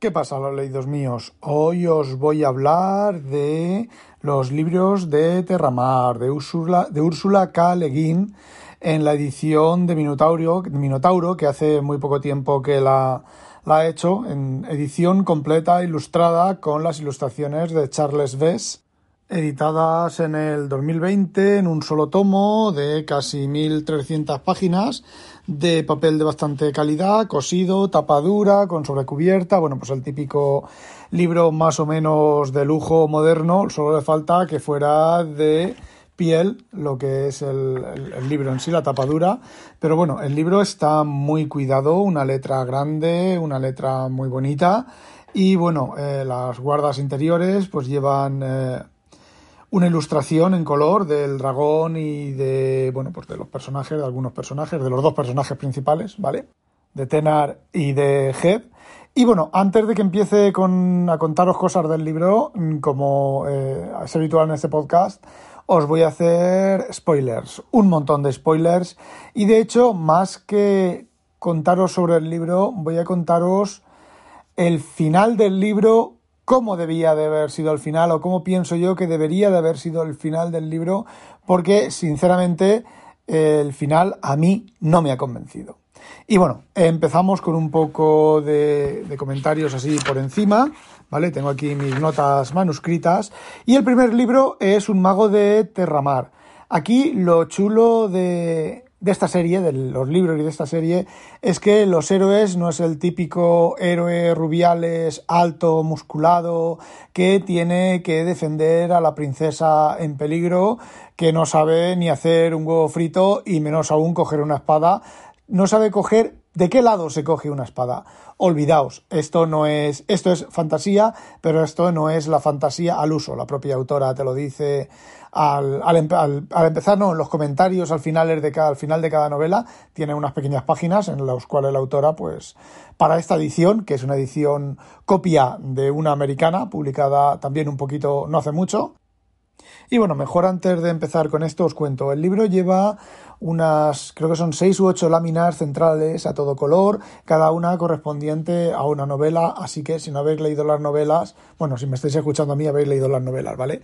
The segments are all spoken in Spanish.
¿Qué pasa, los leídos míos? Hoy os voy a hablar de los libros de Terramar, de Úrsula, de Úrsula K. Le Guin, en la edición de Minotauro, Minotauro, que hace muy poco tiempo que la, ha hecho, en edición completa, ilustrada, con las ilustraciones de Charles Vess, editadas en el 2020 en un solo tomo de casi 1.300 páginas de papel de bastante calidad, cosido, tapadura, con sobrecubierta, bueno, pues el típico libro más o menos de lujo moderno, solo le falta que fuera de piel, lo que es el, libro en sí, la tapadura, pero bueno, el libro está muy cuidado, una letra grande, una letra muy bonita, y bueno, eh, las guardas interiores pues llevan... Eh, una ilustración en color del dragón y de, bueno, pues de los personajes, de algunos personajes, de los dos personajes principales, ¿vale? De Tenar y de Head. Y bueno, antes de que empiece con, a contaros cosas del libro, como eh, es habitual en este podcast, os voy a hacer spoilers, un montón de spoilers. Y de hecho, más que contaros sobre el libro, voy a contaros el final del libro cómo debía de haber sido el final o cómo pienso yo que debería de haber sido el final del libro, porque sinceramente el final a mí no me ha convencido. Y bueno, empezamos con un poco de, comentarios así por encima, ¿vale? Tengo aquí mis notas manuscritas. Y el primer libro es Un mago de Terramar. Aquí lo chulo de, de esta serie, de los libros y de esta serie, es que los héroes no es el típico héroe rubiales, alto, musculado, que tiene que defender a la princesa en peligro, que no sabe ni hacer un huevo frito y menos aún coger una espada. No sabe coger de qué lado se coge una espada. Olvidaos, esto no es, esto es fantasía, pero esto no es la fantasía al uso. La propia autora te lo dice al, al, empezar, no, en los comentarios al final, de cada, al final de cada novela tiene unas pequeñas páginas en las cuales la autora, pues, para esta edición, que es una edición copia de una americana, publicada también un poquito, no hace mucho, y bueno, mejor antes de empezar con esto os cuento. El libro lleva unas, creo que son seis u ocho láminas centrales a todo color, cada una correspondiente a una novela, así que si no habéis leído las novelas, bueno, si me estáis escuchando a mí habéis leído las novelas, ¿vale?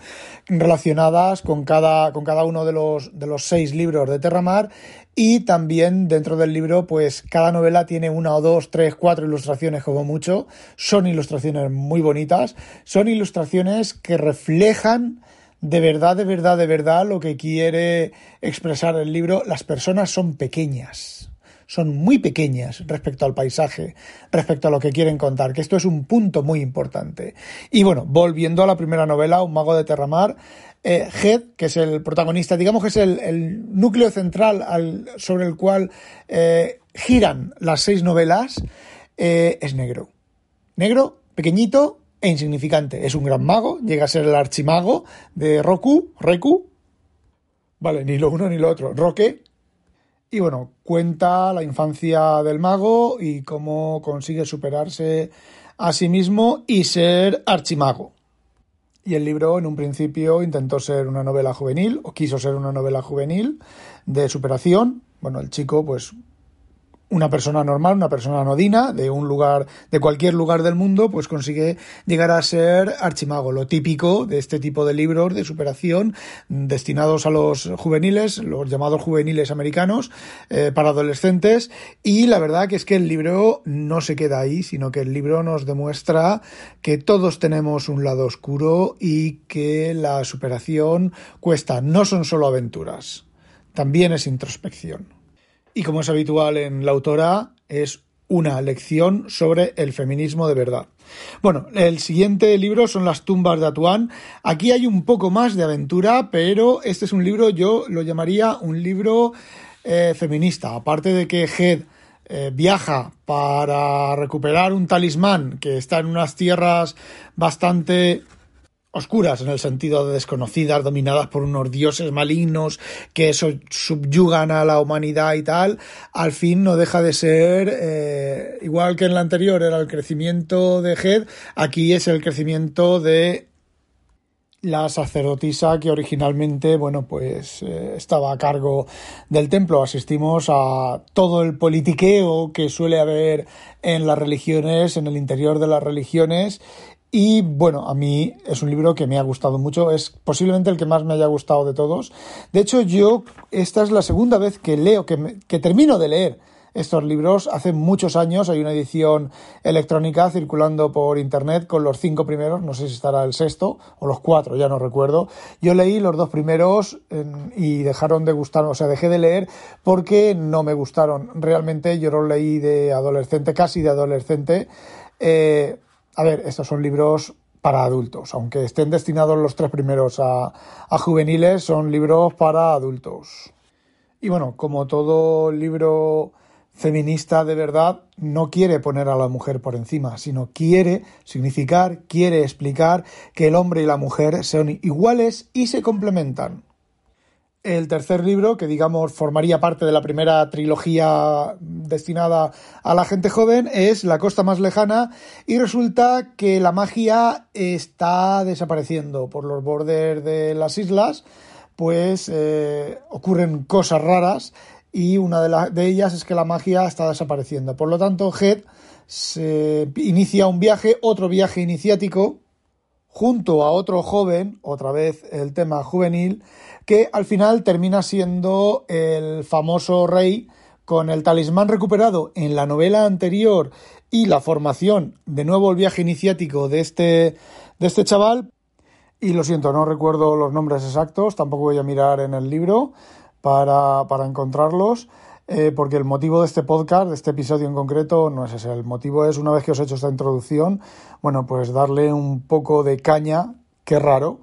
Relacionadas con cada, con cada uno de los, de los seis libros de Terramar y también dentro del libro, pues cada novela tiene una o dos, tres, cuatro ilustraciones como mucho. Son ilustraciones muy bonitas. Son ilustraciones que reflejan de verdad, de verdad, de verdad lo que quiere expresar el libro. Las personas son pequeñas, son muy pequeñas respecto al paisaje, respecto a lo que quieren contar, que esto es un punto muy importante. Y bueno, volviendo a la primera novela, Un mago de Terramar, eh, Head, que es el protagonista, digamos que es el, núcleo central sobre el cual eh, giran las seis novelas, eh, es negro. Negro, pequeñito, e insignificante. Es un gran mago, llega a ser el archimago de Roku, Reku. Vale, ni lo uno ni lo otro. Roque. Y bueno, cuenta la infancia del mago y cómo consigue superarse a sí mismo y ser archimago. Y el libro en un principio intentó ser una novela juvenil, o quiso ser una novela juvenil de superación. Bueno, el chico pues una persona normal, una persona anodina, de un lugar, de cualquier lugar del mundo, pues consigue llegar a ser archimago, lo típico de este tipo de libros de superación destinados a los juveniles, los llamados juveniles americanos, eh, para adolescentes, y la verdad que es que el libro no se queda ahí, sino que el libro nos demuestra que todos tenemos un lado oscuro y que la superación cuesta, no son solo aventuras, también es introspección y como es habitual en la autora, es una lección sobre el feminismo de verdad. Bueno, el siguiente libro son Las tumbas de Atuán. Aquí hay un poco más de aventura, pero este es un libro, yo lo llamaría un libro eh, feminista. Aparte de que Head eh, viaja para recuperar un talismán que está en unas tierras bastante oscuras en el sentido de desconocidas, dominadas por unos dioses malignos que subyugan a la humanidad y tal, al fin no deja de ser, eh, igual que en la anterior era el crecimiento de Head, aquí es el crecimiento de la sacerdotisa que originalmente, bueno, pues eh, estaba a cargo del templo. Asistimos a todo el politiqueo que suele haber en las religiones, en el interior de las religiones. Y bueno, a mí es un libro que me ha gustado mucho, es posiblemente el que más me haya gustado de todos. De hecho, yo, esta es la segunda vez que leo, que, que termino de leer estos libros. Hace muchos años hay una edición electrónica circulando por internet con los cinco primeros, no sé si estará el sexto o los cuatro, ya no recuerdo. Yo leí los dos primeros y dejaron de gustar, o sea, dejé de leer porque no me gustaron. Realmente yo los leí de adolescente, casi de adolescente. Eh, a ver, estos son libros para adultos, aunque estén destinados los tres primeros a, a juveniles, son libros para adultos. Y bueno, como todo libro feminista de verdad no quiere poner a la mujer por encima, sino quiere significar, quiere explicar que el hombre y la mujer son iguales y se complementan. El tercer libro, que digamos formaría parte de la primera trilogía destinada a la gente joven, es La costa más lejana y resulta que la magia está desapareciendo por los bordes de las islas, pues eh, ocurren cosas raras y una de, de ellas es que la magia está desapareciendo. Por lo tanto, Head se inicia un viaje, otro viaje iniciático, junto a otro joven, otra vez el tema juvenil, que al final termina siendo el famoso rey con el talismán recuperado en la novela anterior y la formación, de nuevo el viaje iniciático de este, de este chaval. Y lo siento, no recuerdo los nombres exactos, tampoco voy a mirar en el libro, para, para encontrarlos. Eh, porque el motivo de este podcast, de este episodio en concreto, no es ese. El motivo es, una vez que os he hecho esta introducción, bueno, pues darle un poco de caña, qué raro,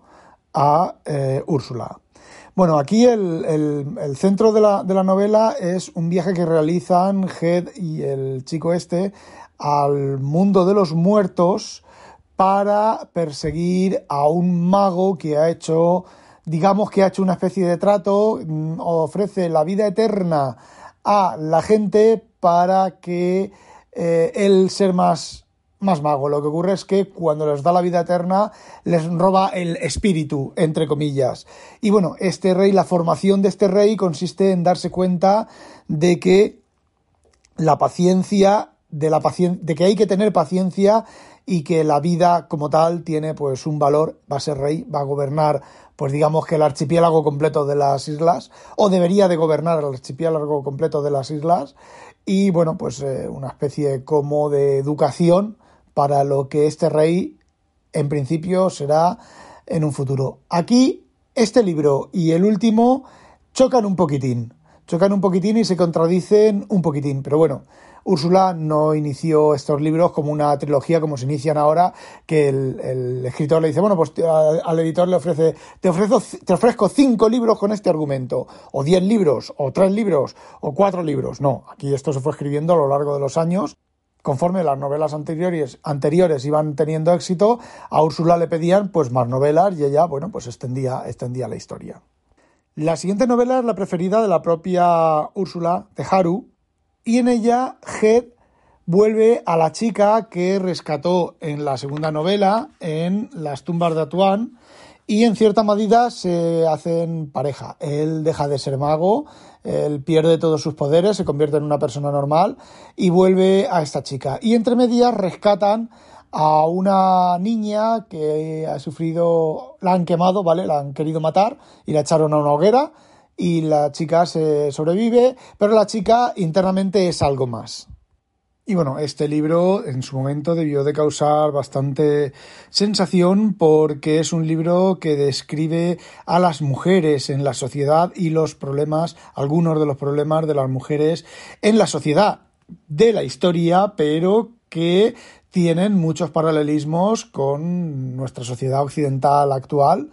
a eh, Úrsula. Bueno, aquí el, el, centro de la, de la, novela es un viaje que realizan Head y el chico este al mundo de los muertos para perseguir a un mago que ha hecho digamos que ha hecho una especie de trato, mm, ofrece la vida eterna a la gente para que eh, él ser más, más mago. Lo que ocurre es que cuando les da la vida eterna les roba el espíritu, entre comillas. Y bueno, este rey, la formación de este rey consiste en darse cuenta de que la paciencia, de, la de que hay que tener paciencia y que la vida como tal tiene pues un valor, va a ser rey, va a gobernar pues digamos que el archipiélago completo de las islas, o debería de gobernar el archipiélago completo de las islas, y bueno, pues eh, una especie como de educación para lo que este rey en principio será en un futuro. Aquí, este libro y el último chocan un poquitín, chocan un poquitín y se contradicen un poquitín, pero bueno, Úrsula no inició estos libros como una trilogía como se inician ahora, que el, escritor le dice, bueno, pues al editor le ofrece, te, ofrezco, te ofrezco cinco libros con este argumento, o diez libros, o tres libros, o cuatro libros. No, aquí esto se fue escribiendo a lo largo de los años. Conforme las novelas anteriores, anteriores iban teniendo éxito, a Úrsula le pedían pues más novelas y ella, bueno, pues extendía, extendía la historia. La siguiente novela es la preferida de la propia Úrsula, de Haru, y en ella Head vuelve a la chica que rescató en la segunda novela, en Las tumbas de Atuán, y en cierta medida se hacen pareja. Él deja de ser mago, él pierde todos sus poderes, se convierte en una persona normal y vuelve a esta chica. Y entre medias rescatan a una niña que ha sufrido, la han quemado, ¿vale? La han querido matar y la echaron a una hoguera y la chica se sobrevive, pero la chica internamente es algo más. Y bueno, este libro en su momento debió de causar bastante sensación porque es un libro que describe a las mujeres en la sociedad y los problemas, algunos de los problemas de las mujeres en la sociedad de la historia, pero que tienen muchos paralelismos con nuestra sociedad occidental actual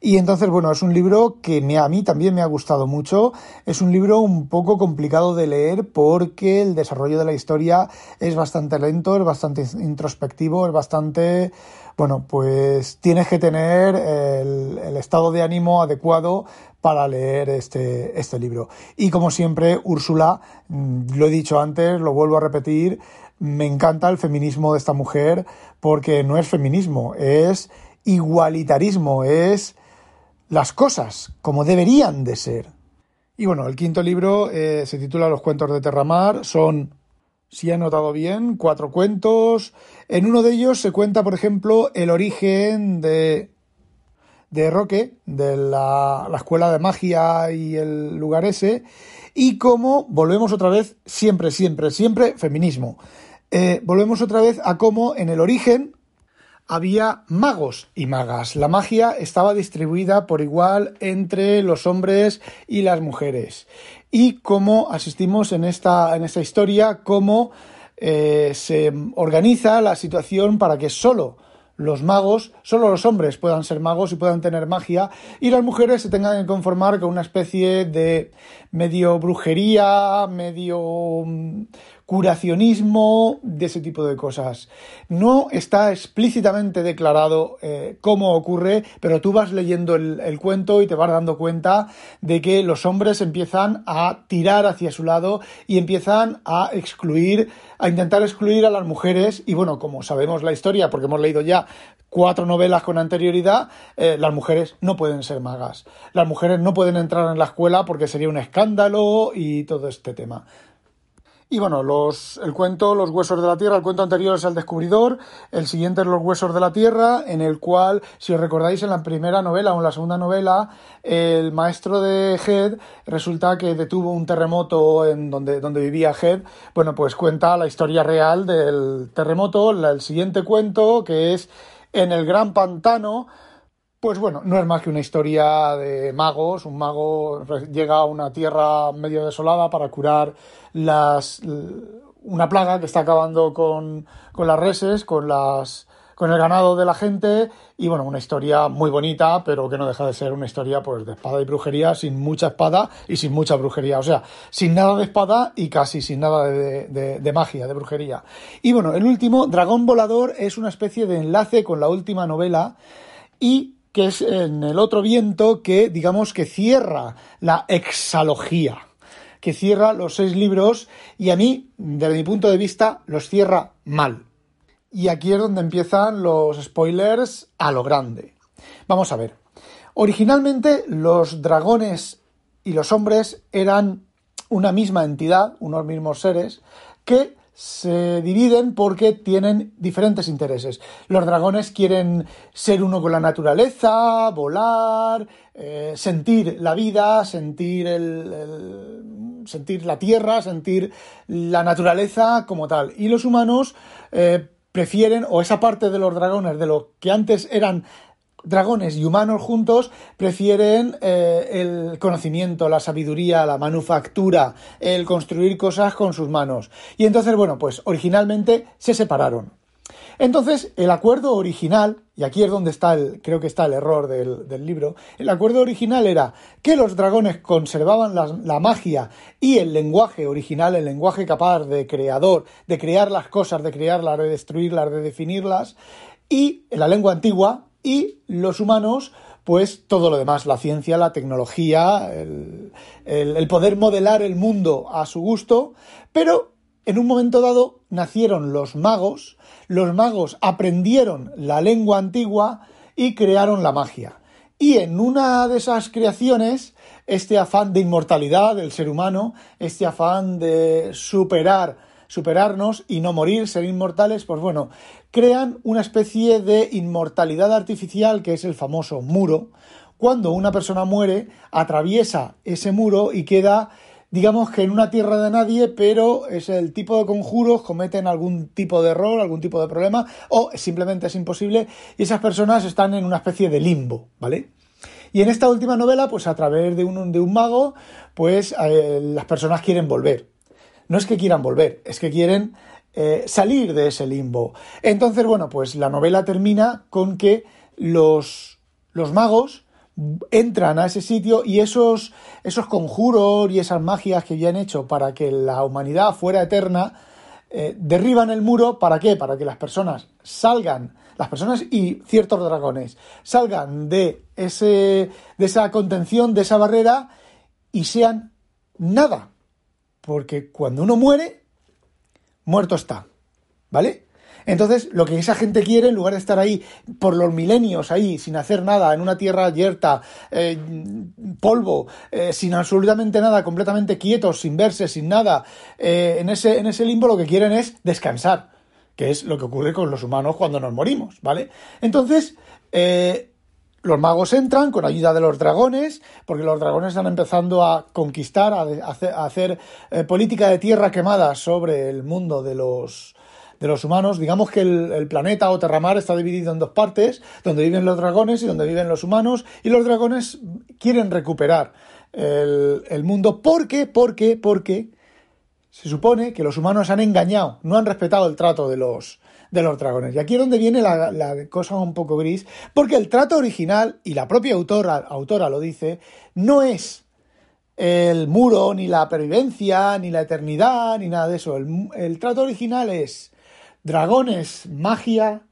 y entonces, bueno, es un libro que a mí también me ha gustado mucho. Es un libro un poco complicado de leer porque el desarrollo de la historia es bastante lento, es bastante introspectivo, es bastante... Bueno, pues tienes que tener el, el estado de ánimo adecuado para leer este, este libro. Y como siempre, Úrsula, mm, lo he dicho antes, lo vuelvo a repetir, me encanta el feminismo de esta mujer porque no es feminismo, es igualitarismo, es las cosas como deberían de ser. Y bueno, el quinto libro eh, se titula Los cuentos de Terramar, son, si he notado bien, cuatro cuentos. En uno de ellos se cuenta, por ejemplo, el origen de, de Roque, de la, la escuela de magia y el lugar ese, y cómo volvemos otra vez, siempre, siempre, siempre, feminismo. Eh, volvemos otra vez a cómo en el origen había magos y magas. La magia estaba distribuida por igual entre los hombres y las mujeres. Y cómo asistimos en esta, en historia, cómo eh, se organiza la situación para que solo los magos, solo los hombres puedan ser magos y puedan tener magia, y las mujeres se tengan que conformar con una especie de medio brujería, medio mm, curacionismo, de ese tipo de cosas. No está explícitamente declarado eh, cómo ocurre, pero tú vas leyendo el, cuento y te vas dando cuenta de que los hombres empiezan a tirar hacia su lado y empiezan a excluir, a intentar excluir a las mujeres. Y bueno, como sabemos la historia, porque hemos leído ya cuatro novelas con anterioridad, eh, las mujeres no pueden ser magas. Las mujeres no pueden entrar en la escuela porque sería un escándalo y todo este tema. Y bueno, los, el cuento Los huesos de la tierra, el cuento anterior es El descubridor, el siguiente es Los huesos de la tierra, en el cual, si os recordáis, en la primera novela o en la segunda novela, el maestro de Head resulta que detuvo un terremoto en donde, donde vivía Head. Bueno, pues cuenta la historia real del terremoto. el siguiente cuento, que es En el gran pantano, pues bueno, no es más que una historia de magos. Un mago llega a una tierra medio desolada para curar las, una plaga que está acabando con, con las reses, con las con el ganado de la gente y bueno, una historia muy bonita, pero que no deja de ser una historia pues de espada y brujería, sin mucha espada y sin mucha brujería, o sea, sin nada de espada y casi sin nada de, de, de magia, de brujería. Y bueno, el último, Dragón Volador, es una especie de enlace con la última novela y que es en el otro viento que digamos que cierra la exalogía que cierra los seis libros y a mí, desde mi punto de vista, los cierra mal. Y aquí es donde empiezan los spoilers a lo grande. Vamos a ver. Originalmente los dragones y los hombres eran una misma entidad, unos mismos seres, que se dividen porque tienen diferentes intereses. Los dragones quieren ser uno con la naturaleza, volar, eh, sentir la vida, sentir el, sentir la tierra, sentir la naturaleza como tal. Y los humanos eh, prefieren, o esa parte de los dragones, de lo que antes eran dragones y humanos juntos prefieren eh, el conocimiento, la sabiduría, la manufactura, el construir cosas con sus manos. Y entonces, bueno, pues originalmente se separaron. Entonces, el acuerdo original, y aquí es donde está el, creo que está el error del, del libro, el acuerdo original era que los dragones conservaban la, la, magia y el lenguaje original, el lenguaje capaz de creador, de crear las cosas, de crearlas, de destruirlas, de definirlas, y la lengua antigua, y los humanos, pues todo lo demás, la ciencia, la tecnología, el, el, poder modelar el mundo a su gusto, pero en un momento dado nacieron los magos, los magos aprendieron la lengua antigua y crearon la magia. Y en una de esas creaciones, este afán de inmortalidad del ser humano, este afán de superar superarnos y no morir, ser inmortales, pues bueno, crean una especie de inmortalidad artificial que es el famoso muro. Cuando una persona muere, atraviesa ese muro y queda digamos que en una tierra de nadie, pero es el tipo de conjuros, cometen algún tipo de error, algún tipo de problema, o simplemente es imposible, y esas personas están en una especie de limbo, ¿vale? Y en esta última novela, pues a través de un, de un mago, pues eh, las personas quieren volver no es que quieran volver, es que quieren eh, salir de ese limbo. Entonces, bueno, pues la novela termina con que los, los magos entran a ese sitio y esos, esos conjuros y esas magias que habían hecho para que la humanidad fuera eterna, eh, derriban el muro, ¿para qué? Para que las personas salgan, las personas y ciertos dragones, salgan de, ese, de esa contención, de esa barrera y sean nada, porque cuando uno muere, muerto está. ¿Vale? Entonces, lo que esa gente quiere, en lugar de estar ahí por los milenios, ahí, sin hacer nada, en una tierra yerta, eh, polvo, eh, sin absolutamente nada, completamente quietos, sin verse, sin nada, eh, en, ese, en ese limbo lo que quieren es descansar, que es lo que ocurre con los humanos cuando nos morimos, ¿vale? Entonces, los magos entran con ayuda de los dragones, porque los dragones están empezando a conquistar, a, hacer, eh, política de tierra quemada sobre el mundo de los, de los humanos. Digamos que el, planeta o Terramar está dividido en dos partes, donde viven los dragones y donde viven los humanos, y los dragones quieren recuperar el, el mundo. ¿Por qué? Porque, porque se supone que los humanos han engañado, no han respetado el trato de los, de los dragones. Y aquí es donde viene la, cosa un poco gris, porque el trato original, y la propia autora, autora lo dice, no es el muro, ni la pervivencia, ni la eternidad, ni nada de eso. El, trato original es dragones, magia,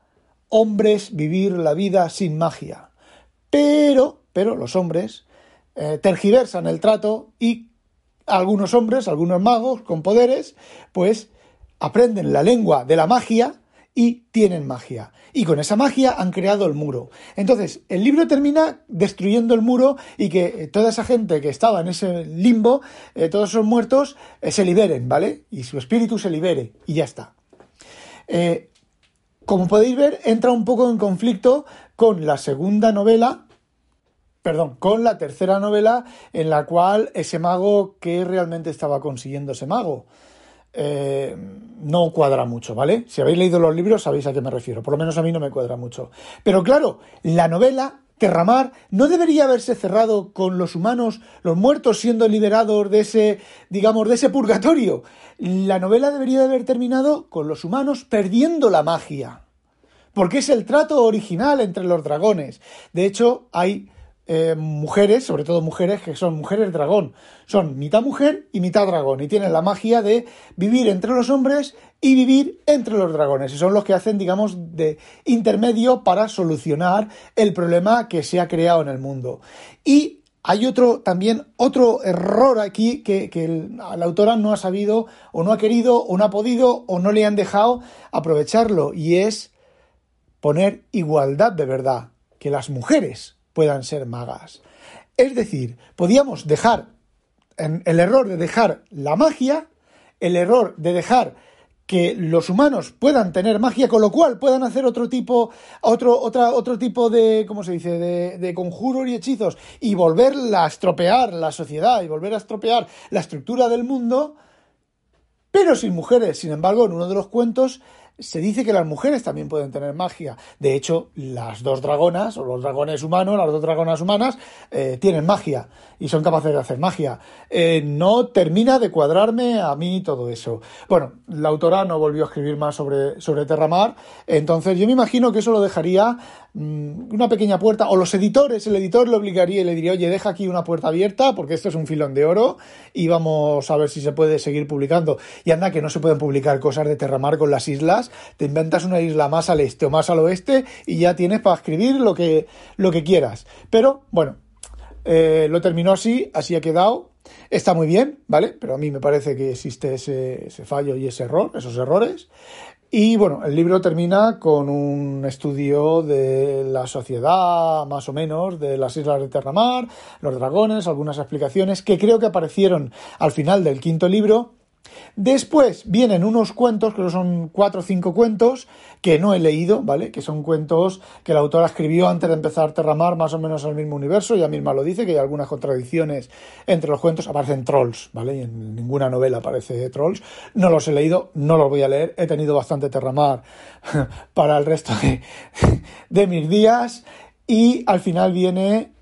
hombres, vivir la vida sin magia. Pero, pero los hombres eh, tergiversan el trato y algunos hombres, algunos magos con poderes, pues aprenden la lengua de la magia y tienen magia. Y con esa magia han creado el muro. Entonces, el libro termina destruyendo el muro y que eh, toda esa gente que estaba en ese limbo, eh, todos esos muertos, eh, se liberen, ¿vale? Y su espíritu se libere y ya está. como podéis ver, entra un poco en conflicto con la segunda novela, perdón, con la tercera novela en la cual ese mago, ¿qué realmente estaba consiguiendo ese mago? Eh, no cuadra mucho, ¿vale? Si habéis leído los libros sabéis a qué me refiero, por lo menos a mí no me cuadra mucho. Pero claro, la novela Terramar no debería haberse cerrado con los humanos, los muertos siendo liberados de ese, digamos, de ese purgatorio. La novela debería haber terminado con los humanos perdiendo la magia. Porque es el trato original entre los dragones. De hecho, hay eh, mujeres, sobre todo mujeres que son mujeres dragón. Son mitad mujer y mitad dragón y tienen la magia de vivir entre los hombres y vivir entre los dragones. Y son los que hacen, digamos, de intermedio para solucionar el problema que se ha creado en el mundo. Y hay otro, también otro error aquí que, que la autora no ha sabido o no ha querido o no ha podido o no le han dejado aprovecharlo y es poner igualdad de verdad, que las mujeres puedan ser magas. Es decir, podíamos dejar el error de dejar la magia, el error de dejar que los humanos puedan tener magia, con lo cual puedan hacer otro tipo, otro, otra, otro tipo de, ¿cómo se dice?, de, de conjuros y hechizos y volver a estropear la sociedad y volver a estropear la estructura del mundo, pero sin mujeres. Sin embargo, en uno de los cuentos se dice que las mujeres también pueden tener magia. De hecho, las dos dragonas, o los dragones humanos, las dos dragonas humanas, eh, tienen magia y son capaces de hacer magia. Eh, no termina de cuadrarme a mí todo eso. Bueno, la autora no volvió a escribir más sobre, sobre Terramar, entonces yo me imagino que eso lo dejaría mm, una pequeña puerta, o los editores, el editor le obligaría y le diría, oye, deja aquí una puerta abierta porque esto es un filón de oro y vamos a ver si se puede seguir publicando. Y anda que no se pueden publicar cosas de Terramar con las islas te inventas una isla más al este o más al oeste y ya tienes para escribir lo que, lo que quieras. Pero bueno, eh, lo terminó así, así ha quedado. Está muy bien, ¿vale? Pero a mí me parece que existe ese, ese fallo y ese error, esos errores. Y bueno, el libro termina con un estudio de la sociedad, más o menos, de las islas de Terramar, los dragones, algunas explicaciones que creo que aparecieron al final del quinto libro Después vienen unos cuentos, creo que son cuatro o cinco cuentos, que no he leído, ¿vale? Que son cuentos que la autora escribió antes de empezar Terramar, más o menos al mismo universo, ella misma lo dice, que hay algunas contradicciones entre los cuentos, aparecen trolls, ¿vale? Y en ninguna novela aparece trolls. No los he leído, no los voy a leer, he tenido bastante Terramar para el resto de, de mis días. Y al final viene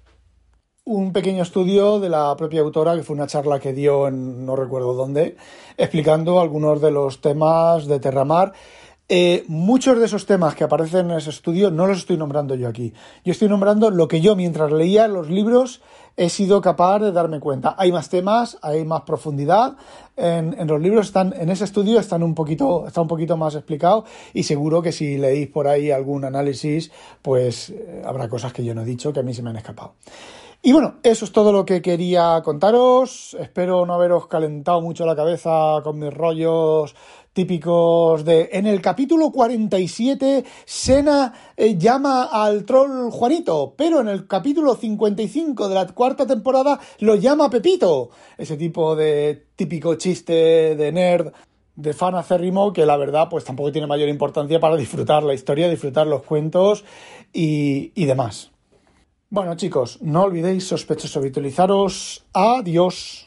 un pequeño estudio de la propia autora, que fue una charla que dio en no recuerdo dónde, explicando algunos de los temas de Terramar. Eh, muchos de esos temas que aparecen en ese estudio no los estoy nombrando yo aquí. Yo estoy nombrando lo que yo mientras leía los libros he sido capaz de darme cuenta. Hay más temas, hay más profundidad. En, los libros están, en ese estudio están un poquito, está un poquito más explicado y seguro que si leéis por ahí algún análisis, pues eh, habrá cosas que yo no he dicho que a mí se me han escapado. Y bueno, eso es todo lo que quería contaros. Espero no haberos calentado mucho la cabeza con mis rollos típicos de... En el capítulo 47, Sena eh, llama al troll Juanito, pero en el capítulo 55 de la cuarta temporada lo llama Pepito. Ese tipo de típico chiste de nerd de fan acérrimo que la verdad pues tampoco tiene mayor importancia para disfrutar la historia, disfrutar los cuentos y, y demás. Bueno chicos, no olvidéis sospechosos habitualizaros. Adiós.